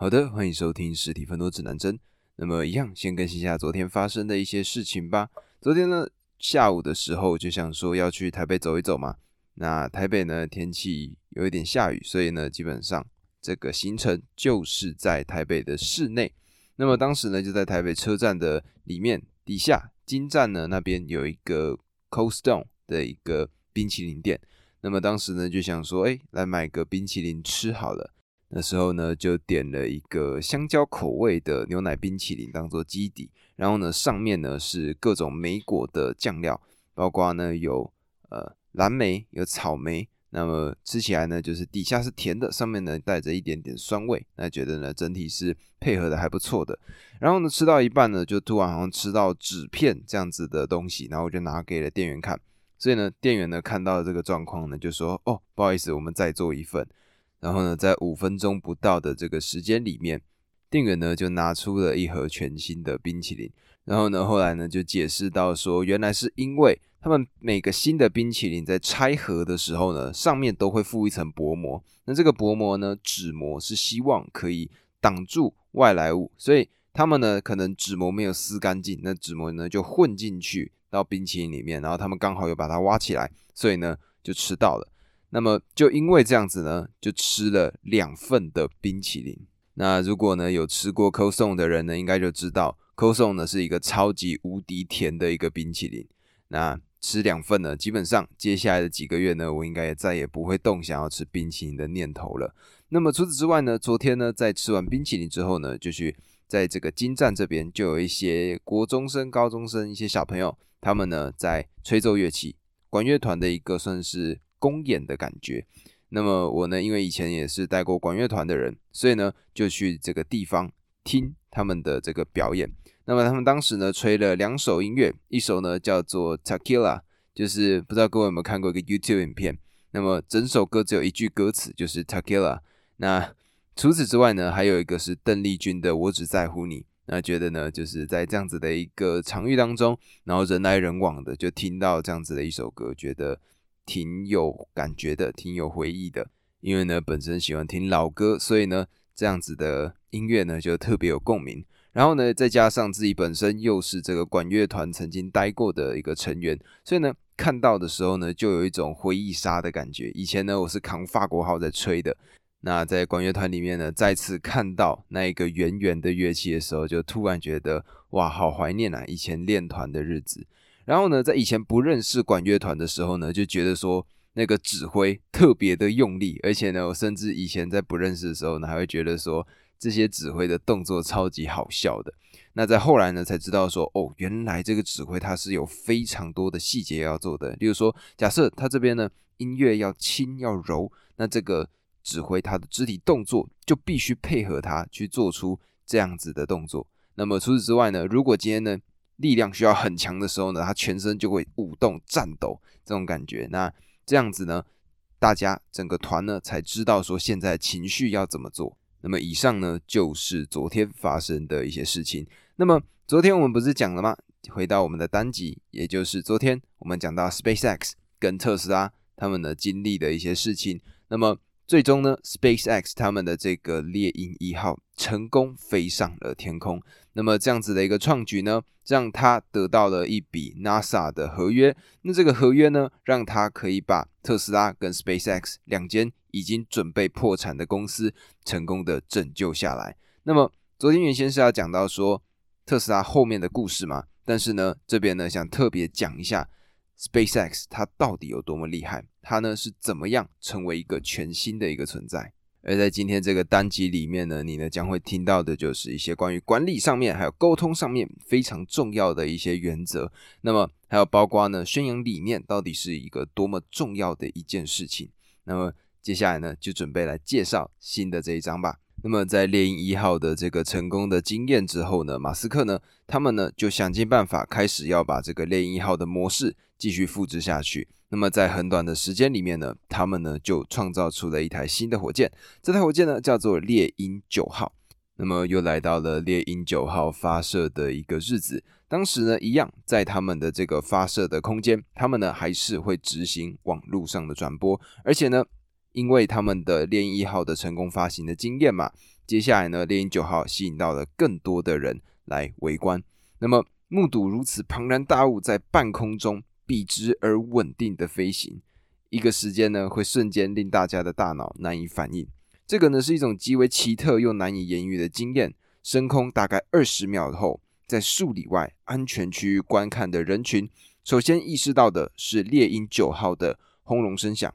好的，欢迎收听实体分多指南针。那么一样，先更新一下昨天发生的一些事情吧。昨天呢，下午的时候就想说要去台北走一走嘛。那台北呢，天气有一点下雨，所以呢，基本上这个行程就是在台北的市内。那么当时呢，就在台北车站的里面底下金站呢那边有一个 Cold Stone 的一个冰淇淋店。那么当时呢，就想说，哎，来买个冰淇淋吃好了。那时候呢，就点了一个香蕉口味的牛奶冰淇淋当做基底，然后呢，上面呢是各种莓果的酱料，包括呢有呃蓝莓、有草莓，那么吃起来呢就是底下是甜的，上面呢带着一点点酸味，那觉得呢整体是配合的还不错的。然后呢吃到一半呢，就突然好像吃到纸片这样子的东西，然后我就拿给了店员看，所以呢店员呢看到这个状况呢就说：“哦，不好意思，我们再做一份。”然后呢，在五分钟不到的这个时间里面，店员呢就拿出了一盒全新的冰淇淋。然后呢，后来呢就解释到说，原来是因为他们每个新的冰淇淋在拆盒的时候呢，上面都会附一层薄膜。那这个薄膜呢，纸膜是希望可以挡住外来物，所以他们呢可能纸膜没有撕干净，那纸膜呢就混进去到冰淇淋里面，然后他们刚好又把它挖起来，所以呢就吃到了。那么就因为这样子呢，就吃了两份的冰淇淋。那如果呢有吃过 c o s o n 的人呢，应该就知道 c o s o n 呢是一个超级无敌甜的一个冰淇淋。那吃两份呢，基本上接下来的几个月呢，我应该也再也不会动想要吃冰淇淋的念头了。那么除此之外呢，昨天呢在吃完冰淇淋之后呢，就去在这个金站这边，就有一些国中生、高中生一些小朋友，他们呢在吹奏乐器，管乐团的一个算是。公演的感觉。那么我呢，因为以前也是带过管乐团的人，所以呢就去这个地方听他们的这个表演。那么他们当时呢吹了两首音乐，一首呢叫做《Tequila》，就是不知道各位有没有看过一个 YouTube 影片。那么整首歌只有一句歌词，就是《Tequila》。那除此之外呢，还有一个是邓丽君的《我只在乎你》。那觉得呢，就是在这样子的一个场域当中，然后人来人往的，就听到这样子的一首歌，觉得。挺有感觉的，挺有回忆的。因为呢，本身喜欢听老歌，所以呢，这样子的音乐呢就特别有共鸣。然后呢，再加上自己本身又是这个管乐团曾经待过的一个成员，所以呢，看到的时候呢，就有一种回忆杀的感觉。以前呢，我是扛法国号在吹的，那在管乐团里面呢，再次看到那一个圆圆的乐器的时候，就突然觉得哇，好怀念啊，以前练团的日子。然后呢，在以前不认识管乐团的时候呢，就觉得说那个指挥特别的用力，而且呢，我甚至以前在不认识的时候呢，还会觉得说这些指挥的动作超级好笑的。那在后来呢，才知道说哦，原来这个指挥他是有非常多的细节要做的。例如说，假设他这边呢音乐要轻要柔，那这个指挥他的肢体动作就必须配合他去做出这样子的动作。那么除此之外呢，如果今天呢，力量需要很强的时候呢，他全身就会舞动、颤抖这种感觉。那这样子呢，大家整个团呢才知道说现在情绪要怎么做。那么以上呢就是昨天发生的一些事情。那么昨天我们不是讲了吗？回到我们的单集，也就是昨天我们讲到 SpaceX 跟特斯拉他们的经历的一些事情。那么最终呢，SpaceX 他们的这个猎鹰一号成功飞上了天空。那么这样子的一个创举呢，让他得到了一笔 NASA 的合约。那这个合约呢，让他可以把特斯拉跟 SpaceX 两间已经准备破产的公司成功的拯救下来。那么昨天原先是要讲到说特斯拉后面的故事嘛，但是呢，这边呢想特别讲一下。SpaceX 它到底有多么厉害？它呢是怎么样成为一个全新的一个存在？而在今天这个单集里面呢，你呢将会听到的就是一些关于管理上面还有沟通上面非常重要的一些原则。那么还有包括呢宣扬理念到底是一个多么重要的一件事情。那么接下来呢就准备来介绍新的这一章吧。那么在猎鹰一号的这个成功的经验之后呢，马斯克呢他们呢就想尽办法开始要把这个猎鹰一号的模式。继续复制下去。那么在很短的时间里面呢，他们呢就创造出了一台新的火箭。这台火箭呢叫做猎鹰九号。那么又来到了猎鹰九号发射的一个日子。当时呢，一样在他们的这个发射的空间，他们呢还是会执行网络上的转播。而且呢，因为他们的猎鹰一号的成功发行的经验嘛，接下来呢，猎鹰九号吸引到了更多的人来围观。那么，目睹如此庞然大物在半空中笔直而稳定的飞行，一个时间呢，会瞬间令大家的大脑难以反应。这个呢，是一种极为奇特又难以言喻的经验。升空大概二十秒后，在数里外安全区域观看的人群，首先意识到的是猎鹰九号的轰隆声响。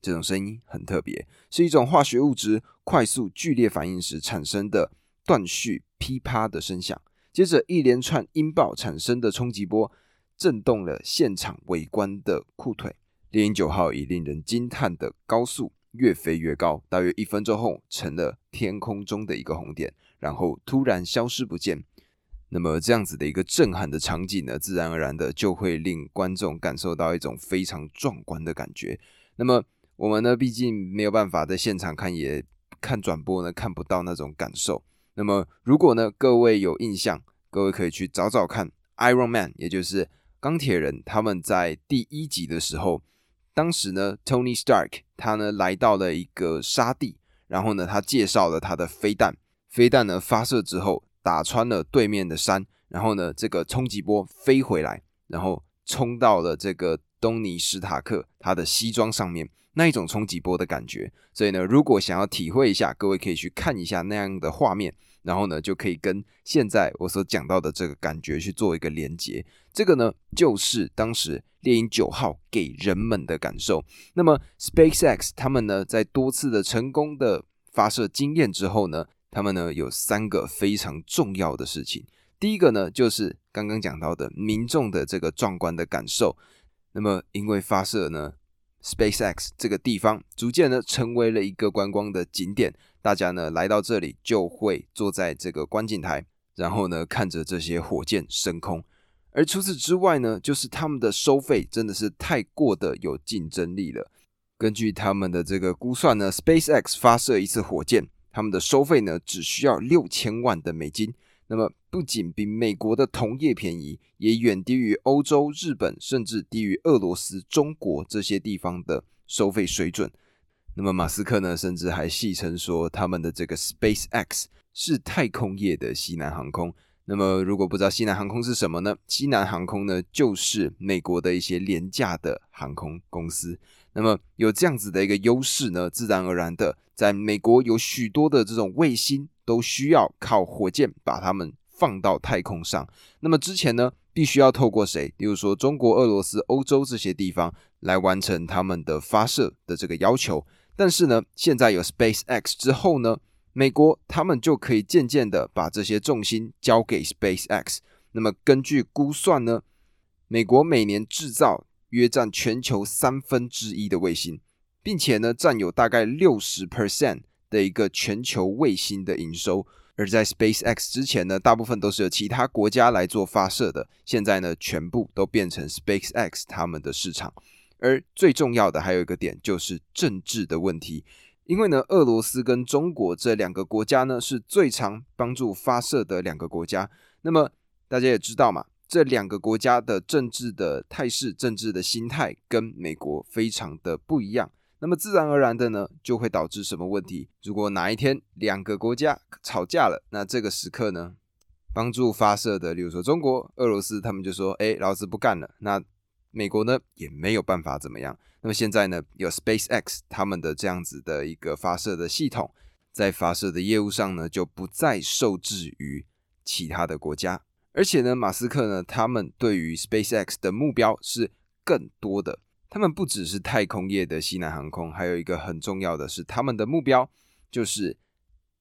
这种声音很特别，是一种化学物质快速剧烈反应时产生的断续噼啪的声响。接着，一连串音爆产生的冲击波，震动了现场围观的裤腿。猎鹰九号以令人惊叹的高速越飞越高，大约一分钟后，成了天空中的一个红点。然后突然消失不见，那么这样子的一个震撼的场景呢，自然而然的就会令观众感受到一种非常壮观的感觉。那么我们呢，毕竟没有办法在现场看，也看转播呢，看不到那种感受。那么如果呢，各位有印象，各位可以去找找看《Iron Man》，也就是钢铁人，他们在第一集的时候，当时呢，Tony Stark 他呢来到了一个沙地，然后呢，他介绍了他的飞弹。飞弹呢发射之后，打穿了对面的山，然后呢，这个冲击波飞回来，然后冲到了这个东尼史塔克他的西装上面，那一种冲击波的感觉。所以呢，如果想要体会一下，各位可以去看一下那样的画面，然后呢，就可以跟现在我所讲到的这个感觉去做一个连接。这个呢，就是当时猎鹰九号给人们的感受。那么，SpaceX 他们呢，在多次的成功的发射经验之后呢？他们呢有三个非常重要的事情。第一个呢，就是刚刚讲到的民众的这个壮观的感受。那么，因为发射呢，SpaceX 这个地方逐渐呢成为了一个观光的景点，大家呢来到这里就会坐在这个观景台，然后呢看着这些火箭升空。而除此之外呢，就是他们的收费真的是太过的有竞争力了。根据他们的这个估算呢，SpaceX 发射一次火箭。他们的收费呢，只需要六千万的美金，那么不仅比美国的同业便宜，也远低于欧洲、日本，甚至低于俄罗斯、中国这些地方的收费水准。那么马斯克呢，甚至还戏称说，他们的这个 Space X 是太空业的西南航空。那么如果不知道西南航空是什么呢？西南航空呢，就是美国的一些廉价的航空公司。那么有这样子的一个优势呢，自然而然的，在美国有许多的这种卫星都需要靠火箭把它们放到太空上。那么之前呢，必须要透过谁？比如说中国、俄罗斯、欧洲这些地方来完成他们的发射的这个要求。但是呢，现在有 Space X 之后呢，美国他们就可以渐渐的把这些重心交给 Space X。那么根据估算呢，美国每年制造。约占全球三分之一的卫星，并且呢，占有大概六十 percent 的一个全球卫星的营收。而在 SpaceX 之前呢，大部分都是由其他国家来做发射的。现在呢，全部都变成 SpaceX 他们的市场。而最重要的还有一个点，就是政治的问题。因为呢，俄罗斯跟中国这两个国家呢，是最常帮助发射的两个国家。那么大家也知道嘛。这两个国家的政治的态势、政治的心态跟美国非常的不一样，那么自然而然的呢，就会导致什么问题？如果哪一天两个国家吵架了，那这个时刻呢，帮助发射的，例如说中国、俄罗斯，他们就说：“哎，老子不干了。”那美国呢，也没有办法怎么样。那么现在呢，有 SpaceX 他们的这样子的一个发射的系统，在发射的业务上呢，就不再受制于其他的国家。而且呢，马斯克呢，他们对于 SpaceX 的目标是更多的。他们不只是太空业的西南航空，还有一个很重要的是，他们的目标就是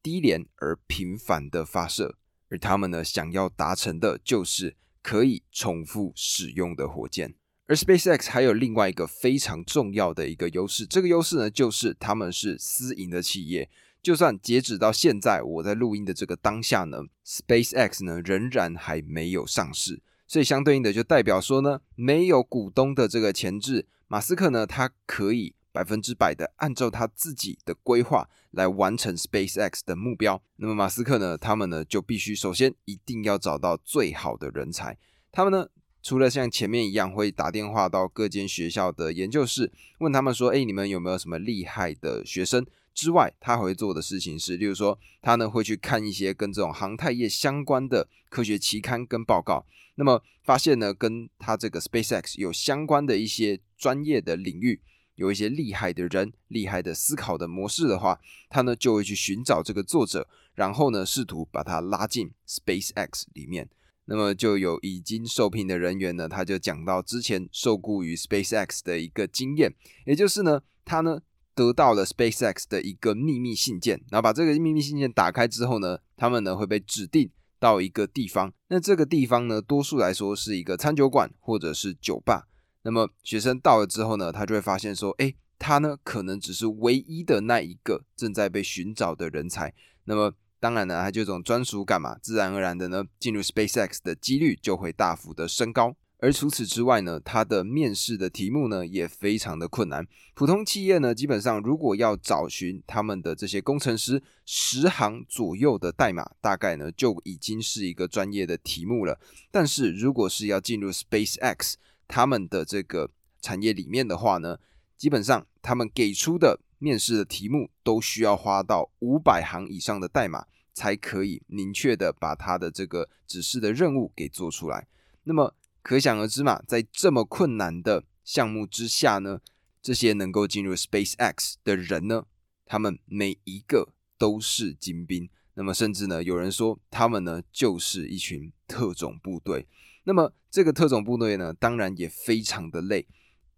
低廉而频繁的发射。而他们呢，想要达成的就是可以重复使用的火箭。而 SpaceX 还有另外一个非常重要的一个优势，这个优势呢，就是他们是私营的企业。就算截止到现在，我在录音的这个当下呢，SpaceX 呢仍然还没有上市，所以相对应的就代表说呢，没有股东的这个前置，马斯克呢他可以百分之百的按照他自己的规划来完成 SpaceX 的目标。那么马斯克呢，他们呢就必须首先一定要找到最好的人才，他们呢。除了像前面一样会打电话到各间学校的研究室，问他们说：“哎，你们有没有什么厉害的学生？之外，他还会做的事情是，例如说，他呢会去看一些跟这种航太业相关的科学期刊跟报告，那么发现呢，跟他这个 SpaceX 有相关的一些专业的领域，有一些厉害的人、厉害的思考的模式的话，他呢就会去寻找这个作者，然后呢试图把他拉进 SpaceX 里面。那么就有已经受聘的人员呢，他就讲到之前受雇于 SpaceX 的一个经验，也就是呢，他呢。得到了 SpaceX 的一个秘密信件，然后把这个秘密信件打开之后呢，他们呢会被指定到一个地方。那这个地方呢，多数来说是一个餐酒馆或者是酒吧。那么学生到了之后呢，他就会发现说，哎，他呢可能只是唯一的那一个正在被寻找的人才。那么当然呢，他就这种专属感嘛，自然而然的呢，进入 SpaceX 的几率就会大幅的升高。而除此之外呢，它的面试的题目呢也非常的困难。普通企业呢，基本上如果要找寻他们的这些工程师，十行左右的代码，大概呢就已经是一个专业的题目了。但是如果是要进入 SpaceX 他们的这个产业里面的话呢，基本上他们给出的面试的题目都需要花到五百行以上的代码，才可以明确的把他的这个指示的任务给做出来。那么可想而知嘛，在这么困难的项目之下呢，这些能够进入 SpaceX 的人呢，他们每一个都是精兵。那么甚至呢，有人说他们呢就是一群特种部队。那么这个特种部队呢，当然也非常的累，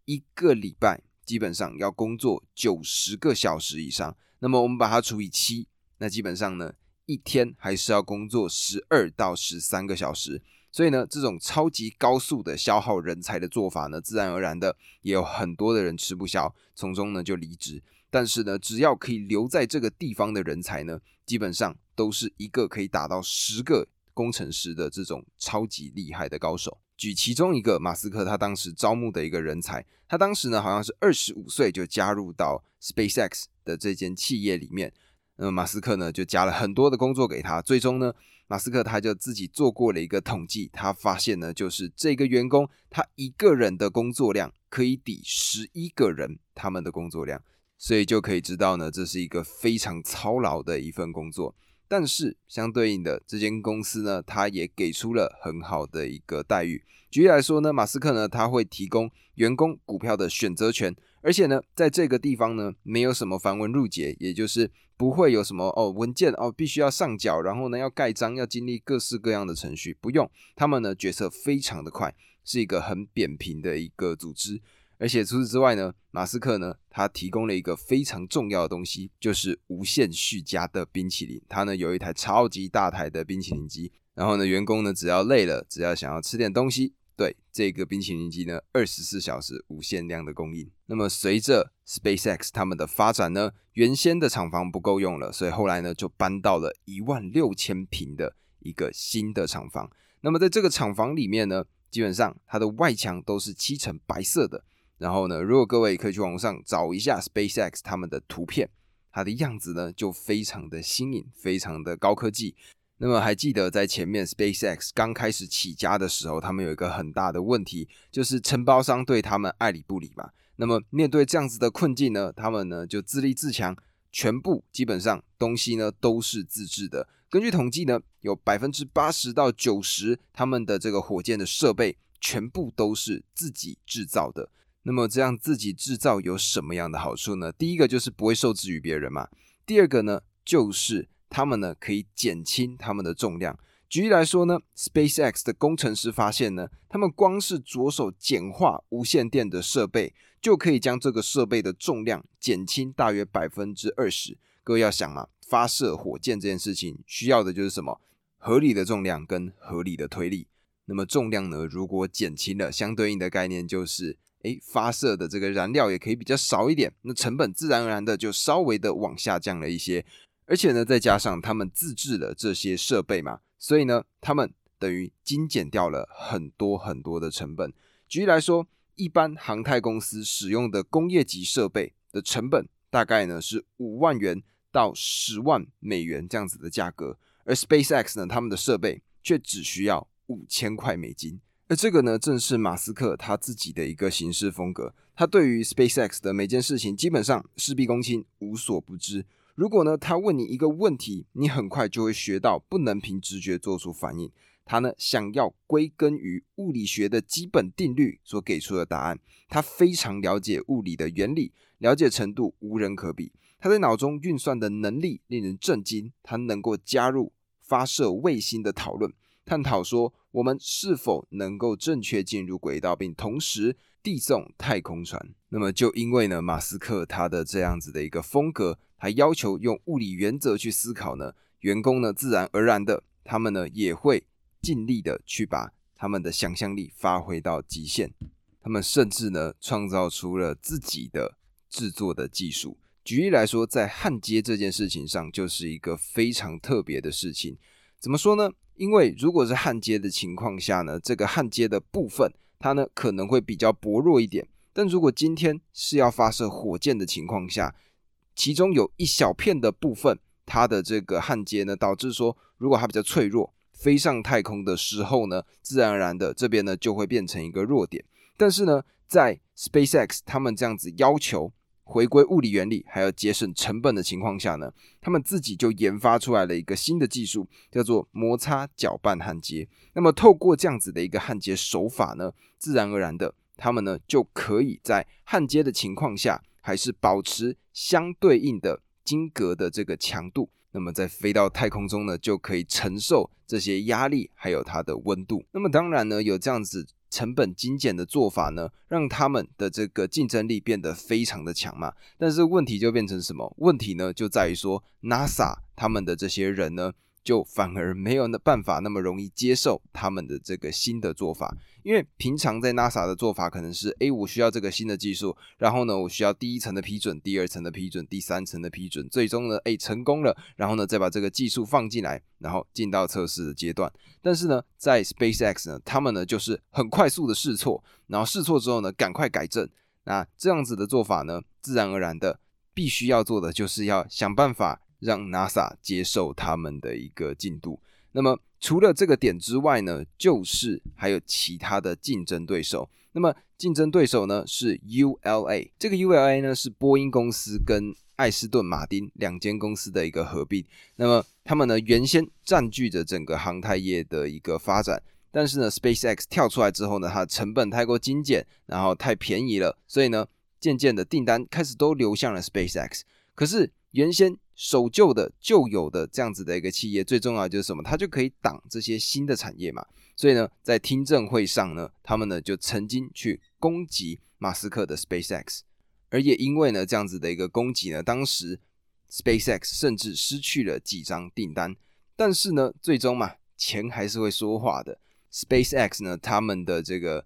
一个礼拜基本上要工作九十个小时以上。那么我们把它除以七，那基本上呢，一天还是要工作十二到十三个小时。所以呢，这种超级高速的消耗人才的做法呢，自然而然的也有很多的人吃不消，从中呢就离职。但是呢，只要可以留在这个地方的人才呢，基本上都是一个可以打到十个工程师的这种超级厉害的高手。举其中一个，马斯克他当时招募的一个人才，他当时呢好像是二十五岁就加入到 SpaceX 的这间企业里面。那么马斯克呢就加了很多的工作给他，最终呢。马斯克他就自己做过了一个统计，他发现呢，就是这个员工他一个人的工作量可以抵十一个人他们的工作量，所以就可以知道呢，这是一个非常操劳的一份工作。但是相对应的，这间公司呢，他也给出了很好的一个待遇。举例来说呢，马斯克呢，他会提供员工股票的选择权。而且呢，在这个地方呢，没有什么繁文缛节，也就是不会有什么哦文件哦必须要上缴，然后呢要盖章，要经历各式各样的程序，不用。他们呢决策非常的快，是一个很扁平的一个组织。而且除此之外呢，马斯克呢他提供了一个非常重要的东西，就是无限续加的冰淇淋。他呢有一台超级大台的冰淇淋机，然后呢员工呢只要累了，只要想要吃点东西。对这个冰淇淋机呢，二十四小时无限量的供应。那么随着 SpaceX 他们的发展呢，原先的厂房不够用了，所以后来呢就搬到了一万六千平的一个新的厂房。那么在这个厂房里面呢，基本上它的外墙都是漆成白色的。然后呢，如果各位可以去网上找一下 SpaceX 他们的图片，它的样子呢就非常的新颖，非常的高科技。那么还记得在前面 SpaceX 刚开始起家的时候，他们有一个很大的问题，就是承包商对他们爱理不理嘛。那么面对这样子的困境呢，他们呢就自立自强，全部基本上东西呢都是自制的。根据统计呢，有百分之八十到九十他们的这个火箭的设备全部都是自己制造的。那么这样自己制造有什么样的好处呢？第一个就是不会受制于别人嘛。第二个呢就是。他们呢可以减轻他们的重量。举例来说呢，SpaceX 的工程师发现呢，他们光是着手简化无线电的设备，就可以将这个设备的重量减轻大约百分之二十。各位要想嘛，发射火箭这件事情需要的就是什么？合理的重量跟合理的推力。那么重量呢，如果减轻了，相对应的概念就是，诶，发射的这个燃料也可以比较少一点，那成本自然而然的就稍微的往下降了一些。而且呢，再加上他们自制了这些设备嘛，所以呢，他们等于精简掉了很多很多的成本。举例来说，一般航太公司使用的工业级设备的成本大概呢是五万元到十万美元这样子的价格，而 SpaceX 呢，他们的设备却只需要五千块美金。而这个呢，正是马斯克他自己的一个行事风格。他对于 SpaceX 的每件事情，基本上事必躬亲，无所不知。如果呢，他问你一个问题，你很快就会学到，不能凭直觉做出反应。他呢，想要归根于物理学的基本定律所给出的答案。他非常了解物理的原理，了解程度无人可比。他在脑中运算的能力令人震惊。他能够加入发射卫星的讨论，探讨说我们是否能够正确进入轨道，并同时。递送太空船，那么就因为呢，马斯克他的这样子的一个风格，还要求用物理原则去思考呢，员工呢自然而然的，他们呢也会尽力的去把他们的想象力发挥到极限，他们甚至呢创造出了自己的制作的技术。举例来说，在焊接这件事情上，就是一个非常特别的事情。怎么说呢？因为如果是焊接的情况下呢，这个焊接的部分。它呢可能会比较薄弱一点，但如果今天是要发射火箭的情况下，其中有一小片的部分，它的这个焊接呢，导致说如果它比较脆弱，飞上太空的时候呢，自然而然的这边呢就会变成一个弱点。但是呢，在 SpaceX 他们这样子要求。回归物理原理，还要节省成本的情况下呢，他们自己就研发出来了一个新的技术，叫做摩擦搅拌焊接。那么透过这样子的一个焊接手法呢，自然而然的，他们呢就可以在焊接的情况下，还是保持相对应的晶格的这个强度。那么在飞到太空中呢，就可以承受这些压力，还有它的温度。那么当然呢，有这样子。成本精简的做法呢，让他们的这个竞争力变得非常的强嘛。但是问题就变成什么？问题呢，就在于说，NASA 他们的这些人呢。就反而没有那办法那么容易接受他们的这个新的做法，因为平常在 NASA 的做法可能是，哎，我需要这个新的技术，然后呢，我需要第一层的批准，第二层的批准，第三层的批准，最终呢，哎，成功了，然后呢，再把这个技术放进来，然后进到测试的阶段。但是呢，在 SpaceX 呢，他们呢就是很快速的试错，然后试错之后呢，赶快改正。那这样子的做法呢，自然而然的必须要做的就是要想办法。让 NASA 接受他们的一个进度。那么除了这个点之外呢，就是还有其他的竞争对手。那么竞争对手呢是 ULA，这个 ULA 呢是波音公司跟艾斯顿马丁两间公司的一个合并。那么他们呢原先占据着整个航太业的一个发展，但是呢 SpaceX 跳出来之后呢，它的成本太过精简，然后太便宜了，所以呢渐渐的订单开始都流向了 SpaceX。可是原先守旧的旧有的这样子的一个企业，最重要就是什么？它就可以挡这些新的产业嘛。所以呢，在听证会上呢，他们呢就曾经去攻击马斯克的 SpaceX，而也因为呢这样子的一个攻击呢，当时 SpaceX 甚至失去了几张订单。但是呢，最终嘛，钱还是会说话的。SpaceX 呢，他们的这个。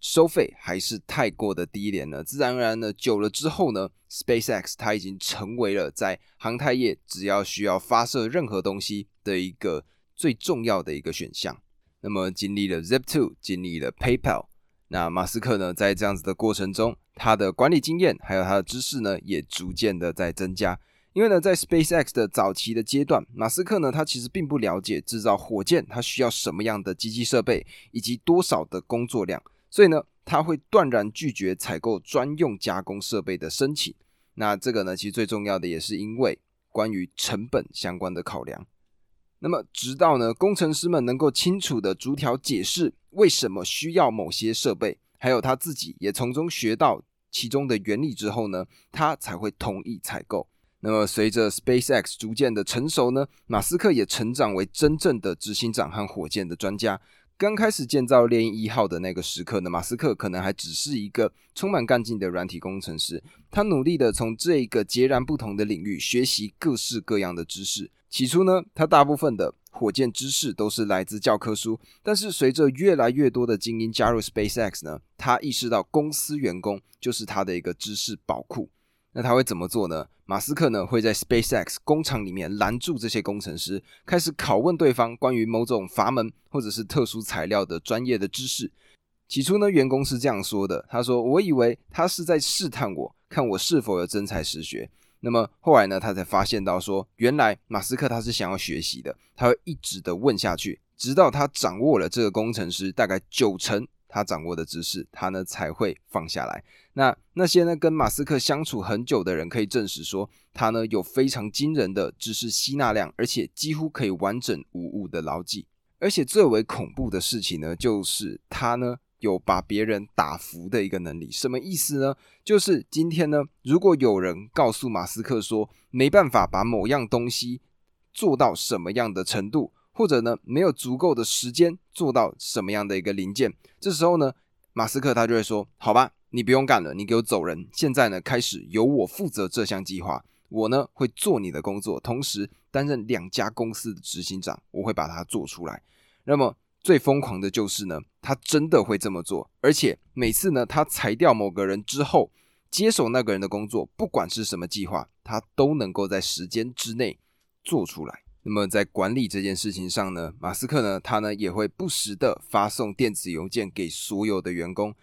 收费还是太过的低廉了，自然而然呢，久了之后呢，SpaceX 它已经成为了在航太业只要需要发射任何东西的一个最重要的一个选项。那么经历了 Zip2，经历了 PayPal，那马斯克呢，在这样子的过程中，他的管理经验还有他的知识呢，也逐渐的在增加。因为呢，在 SpaceX 的早期的阶段，马斯克呢，他其实并不了解制造火箭它需要什么样的机器设备以及多少的工作量。所以呢，他会断然拒绝采购专用加工设备的申请。那这个呢，其实最重要的也是因为关于成本相关的考量。那么，直到呢，工程师们能够清楚的逐条解释为什么需要某些设备，还有他自己也从中学到其中的原理之后呢，他才会同意采购。那么，随着 SpaceX 逐渐的成熟呢，马斯克也成长为真正的执行长和火箭的专家。刚开始建造猎鹰一号的那个时刻呢，马斯克可能还只是一个充满干劲的软体工程师。他努力的从这一个截然不同的领域学习各式各样的知识。起初呢，他大部分的火箭知识都是来自教科书。但是随着越来越多的精英加入 SpaceX 呢，他意识到公司员工就是他的一个知识宝库。那他会怎么做呢？马斯克呢会在 SpaceX 工厂里面拦住这些工程师，开始拷问对方关于某种阀门或者是特殊材料的专业的知识。起初呢，员工是这样说的：“他说，我以为他是在试探我，看我是否有真才实学。”那么后来呢，他才发现到说，原来马斯克他是想要学习的，他会一直的问下去，直到他掌握了这个工程师大概九成他掌握的知识，他呢才会放下来。那那些呢跟马斯克相处很久的人可以证实说，他呢有非常惊人的知识吸纳量，而且几乎可以完整无误的牢记。而且最为恐怖的事情呢，就是他呢有把别人打服的一个能力。什么意思呢？就是今天呢，如果有人告诉马斯克说没办法把某样东西做到什么样的程度，或者呢没有足够的时间做到什么样的一个零件，这时候呢，马斯克他就会说：“好吧。”你不用干了，你给我走人。现在呢，开始由我负责这项计划。我呢会做你的工作，同时担任两家公司的执行长。我会把它做出来。那么最疯狂的就是呢，他真的会这么做，而且每次呢，他裁掉某个人之后，接手那个人的工作，不管是什么计划，他都能够在时间之内做出来。那么在管理这件事情上呢，马斯克呢，他呢也会不时的发送电子邮件给所有的员工。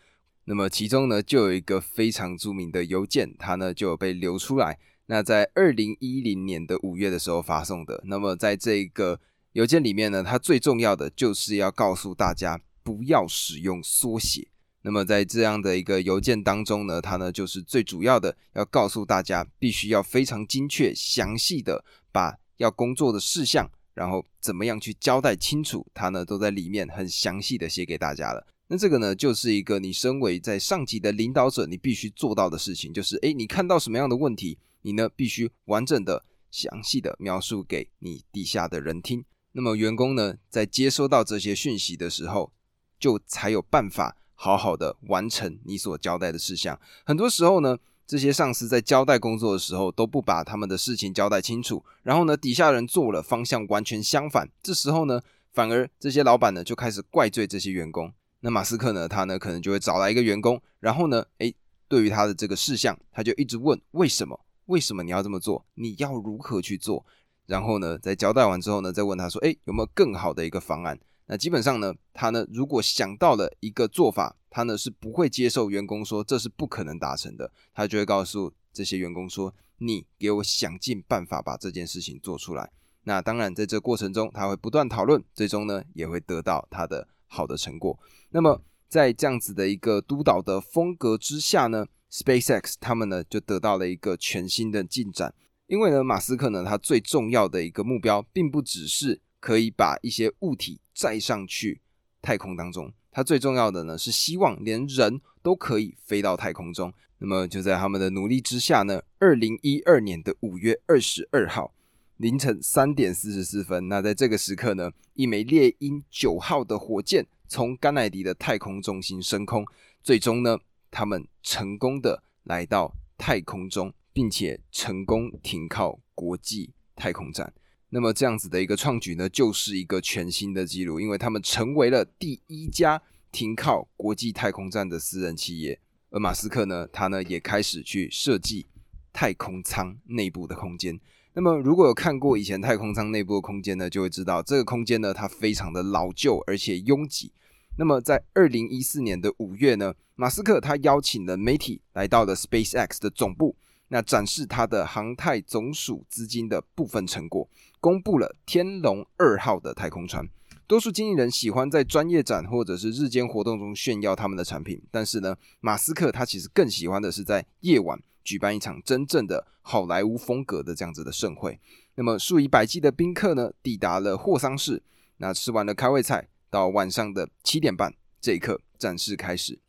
那么其中呢，就有一个非常著名的邮件，它呢就有被流出来。那在二零一零年的五月的时候发送的。那么在这个邮件里面呢，它最重要的就是要告诉大家不要使用缩写。那么在这样的一个邮件当中呢，它呢就是最主要的要告诉大家，必须要非常精确、详细的把要工作的事项，然后怎么样去交代清楚，它呢都在里面很详细的写给大家了。那这个呢，就是一个你身为在上级的领导者，你必须做到的事情，就是诶，你看到什么样的问题，你呢必须完整的、详细的描述给你底下的人听。那么员工呢，在接收到这些讯息的时候，就才有办法好好的完成你所交代的事项。很多时候呢，这些上司在交代工作的时候，都不把他们的事情交代清楚，然后呢，底下人做了方向完全相反，这时候呢，反而这些老板呢就开始怪罪这些员工。那马斯克呢？他呢可能就会找来一个员工，然后呢，诶，对于他的这个事项，他就一直问为什么？为什么你要这么做？你要如何去做？然后呢，在交代完之后呢，再问他说，诶，有没有更好的一个方案？那基本上呢，他呢如果想到了一个做法，他呢是不会接受员工说这是不可能达成的，他就会告诉这些员工说，你给我想尽办法把这件事情做出来。那当然，在这过程中，他会不断讨论，最终呢也会得到他的。好的成果。那么，在这样子的一个督导的风格之下呢，SpaceX 他们呢就得到了一个全新的进展。因为呢，马斯克呢他最重要的一个目标，并不只是可以把一些物体载上去太空当中，他最重要的呢是希望连人都可以飞到太空中。那么就在他们的努力之下呢，二零一二年的五月二十二号。凌晨三点四十四分，那在这个时刻呢，一枚猎鹰九号的火箭从甘乃迪的太空中心升空，最终呢，他们成功的来到太空中，并且成功停靠国际太空站。那么这样子的一个创举呢，就是一个全新的记录，因为他们成为了第一家停靠国际太空站的私人企业。而马斯克呢，他呢也开始去设计太空舱内部的空间。那么，如果有看过以前太空舱内部的空间呢，就会知道这个空间呢，它非常的老旧而且拥挤。那么，在二零一四年的五月呢，马斯克他邀请了媒体来到了 SpaceX 的总部，那展示他的航太总署资金的部分成果，公布了天龙二号的太空船。多数经纪人喜欢在专业展或者是日间活动中炫耀他们的产品，但是呢，马斯克他其实更喜欢的是在夜晚。举办一场真正的好莱坞风格的这样子的盛会，那么数以百计的宾客呢抵达了霍桑市，那吃完了开胃菜，到晚上的七点半，这一刻展示开始。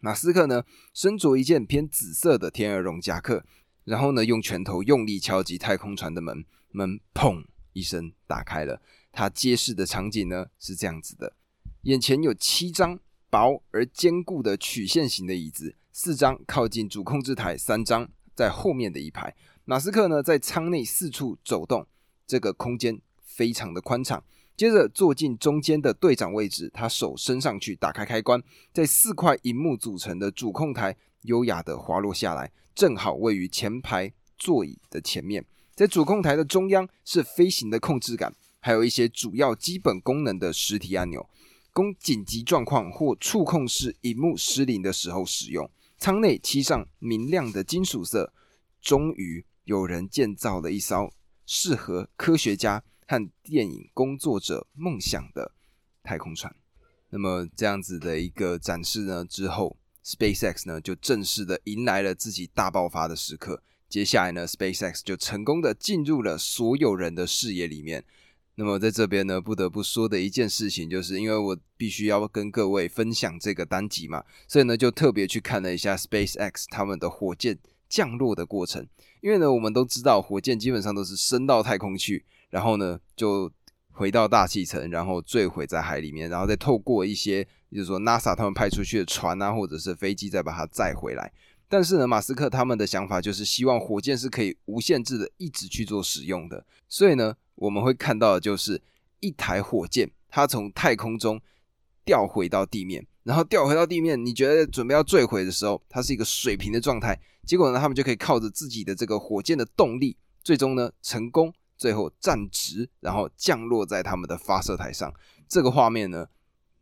马斯克呢身着一件偏紫色的天鹅绒夹克，然后呢用拳头用力敲击太空船的门，门砰一声打开了。他揭示的场景呢是这样子的：眼前有七张薄而坚固的曲线型的椅子。四张靠近主控制台，三张在后面的一排。马斯克呢，在舱内四处走动，这个空间非常的宽敞。接着坐进中间的队长位置，他手伸上去打开开关，在四块荧幕组成的主控台优雅的滑落下来，正好位于前排座椅的前面。在主控台的中央是飞行的控制杆，还有一些主要基本功能的实体按钮，供紧急状况或触控式荧幕失灵的时候使用。舱内漆上明亮的金属色，终于有人建造了一艘适合科学家和电影工作者梦想的太空船。那么这样子的一个展示呢之后，SpaceX 呢就正式的迎来了自己大爆发的时刻。接下来呢，SpaceX 就成功的进入了所有人的视野里面。那么在这边呢，不得不说的一件事情，就是因为我必须要跟各位分享这个单集嘛，所以呢就特别去看了一下 SpaceX 他们的火箭降落的过程。因为呢，我们都知道火箭基本上都是升到太空去，然后呢就回到大气层，然后坠毁在海里面，然后再透过一些，就是说 NASA 他们派出去的船啊，或者是飞机再把它载回来。但是呢，马斯克他们的想法就是希望火箭是可以无限制的一直去做使用的。所以呢，我们会看到的就是一台火箭，它从太空中掉回到地面，然后掉回到地面，你觉得准备要坠毁的时候，它是一个水平的状态。结果呢，他们就可以靠着自己的这个火箭的动力，最终呢成功，最后站直，然后降落在他们的发射台上。这个画面呢，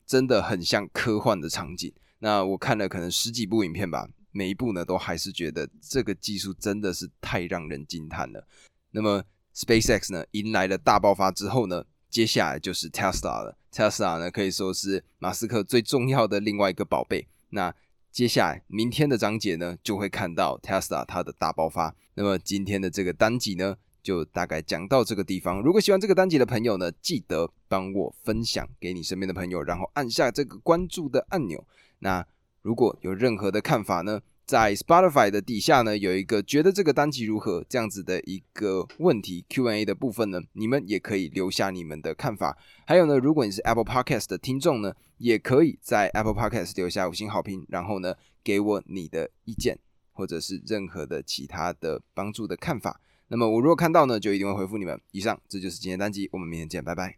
真的很像科幻的场景。那我看了可能十几部影片吧，每一部呢都还是觉得这个技术真的是太让人惊叹了。那么 SpaceX 呢迎来了大爆发之后呢，接下来就是 Tesla 了。Tesla 呢可以说是马斯克最重要的另外一个宝贝。那接下来明天的章节呢，就会看到 Tesla 它的大爆发。那么今天的这个单集呢，就大概讲到这个地方。如果喜欢这个单集的朋友呢，记得帮我分享给你身边的朋友，然后按下这个关注的按钮。那如果有任何的看法呢？在 Spotify 的底下呢，有一个觉得这个单集如何这样子的一个问题 Q&A 的部分呢，你们也可以留下你们的看法。还有呢，如果你是 Apple Podcast 的听众呢，也可以在 Apple Podcast 留下五星好评，然后呢，给我你的意见或者是任何的其他的帮助的看法。那么我如果看到呢，就一定会回复你们。以上，这就是今天单集，我们明天见，拜拜。